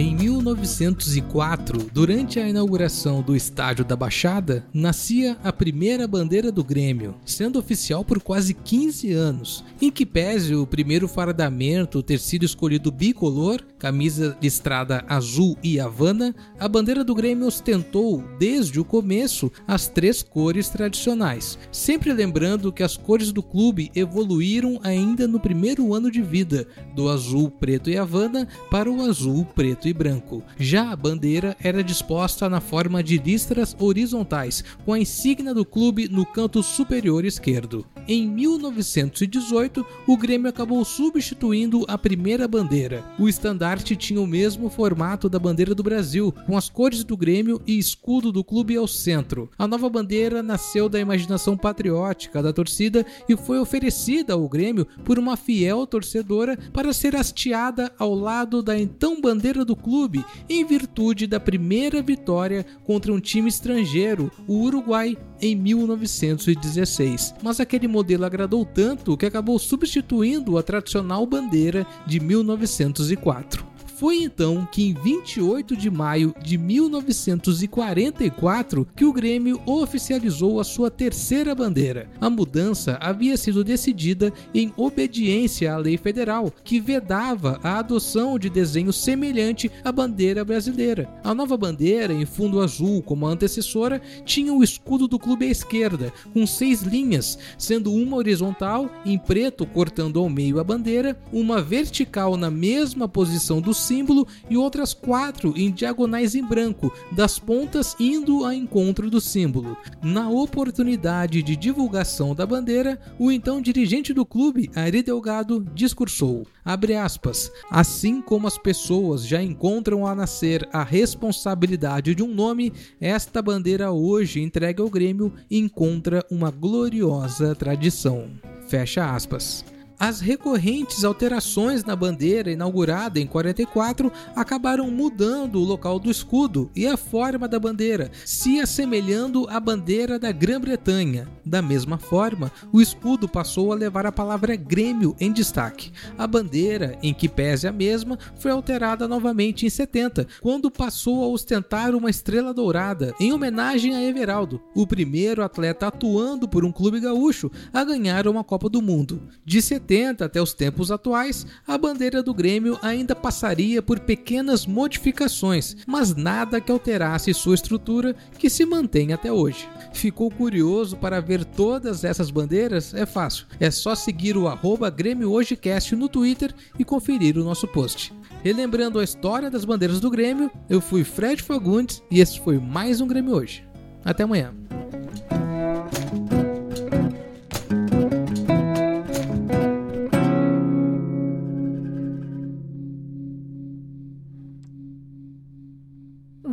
1904, durante a inauguração do Estádio da Baixada, nascia a primeira bandeira do Grêmio, sendo oficial por quase 15 anos, em que pese o primeiro fardamento ter sido escolhido bicolor, camisa listrada azul e havana, a bandeira do Grêmio ostentou, desde o começo, as três cores tradicionais, sempre lembrando que as cores do clube evoluíram ainda no primeiro ano de vida, do azul, preto e havana para o azul, preto e branco. Já a bandeira era disposta na forma de listras horizontais, com a insígnia do clube no canto superior esquerdo. Em 1918, o Grêmio acabou substituindo a primeira bandeira. O estandarte tinha o mesmo formato da bandeira do Brasil, com as cores do Grêmio e escudo do clube ao centro. A nova bandeira nasceu da imaginação patriótica da torcida e foi oferecida ao Grêmio por uma fiel torcedora para ser hasteada ao lado da então bandeira do clube, em virtude da primeira vitória contra um time estrangeiro, o Uruguai, em 1916. Mas aquele modelo agradou tanto que acabou substituindo a tradicional bandeira de 1904. Foi então que em 28 de maio de 1944 que o Grêmio oficializou a sua terceira bandeira. A mudança havia sido decidida em obediência à lei federal, que vedava a adoção de desenho semelhante à bandeira brasileira. A nova bandeira, em fundo azul como a antecessora, tinha o escudo do clube à esquerda, com seis linhas, sendo uma horizontal em preto cortando ao meio a bandeira, uma vertical na mesma posição do símbolo e outras quatro em diagonais em branco, das pontas indo ao encontro do símbolo. Na oportunidade de divulgação da bandeira, o então dirigente do clube, Ari Delgado, discursou: aspas, assim como as pessoas já encontram a nascer a responsabilidade de um nome, esta bandeira hoje entregue ao Grêmio encontra uma gloriosa tradição. Fecha aspas. As recorrentes alterações na bandeira inaugurada em 44 acabaram mudando o local do escudo e a forma da bandeira, se assemelhando à bandeira da Grã-Bretanha. Da mesma forma, o escudo passou a levar a palavra Grêmio em destaque. A bandeira, em que pese a mesma, foi alterada novamente em 70, quando passou a ostentar uma estrela dourada, em homenagem a Everaldo, o primeiro atleta atuando por um clube gaúcho a ganhar uma Copa do Mundo. De 70 70 até os tempos atuais, a bandeira do Grêmio ainda passaria por pequenas modificações, mas nada que alterasse sua estrutura que se mantém até hoje. Ficou curioso para ver todas essas bandeiras? É fácil, é só seguir o arroba Grêmio Hojecast no Twitter e conferir o nosso post. Relembrando a história das bandeiras do Grêmio, eu fui Fred Fagundes e esse foi mais um Grêmio Hoje. Até amanhã.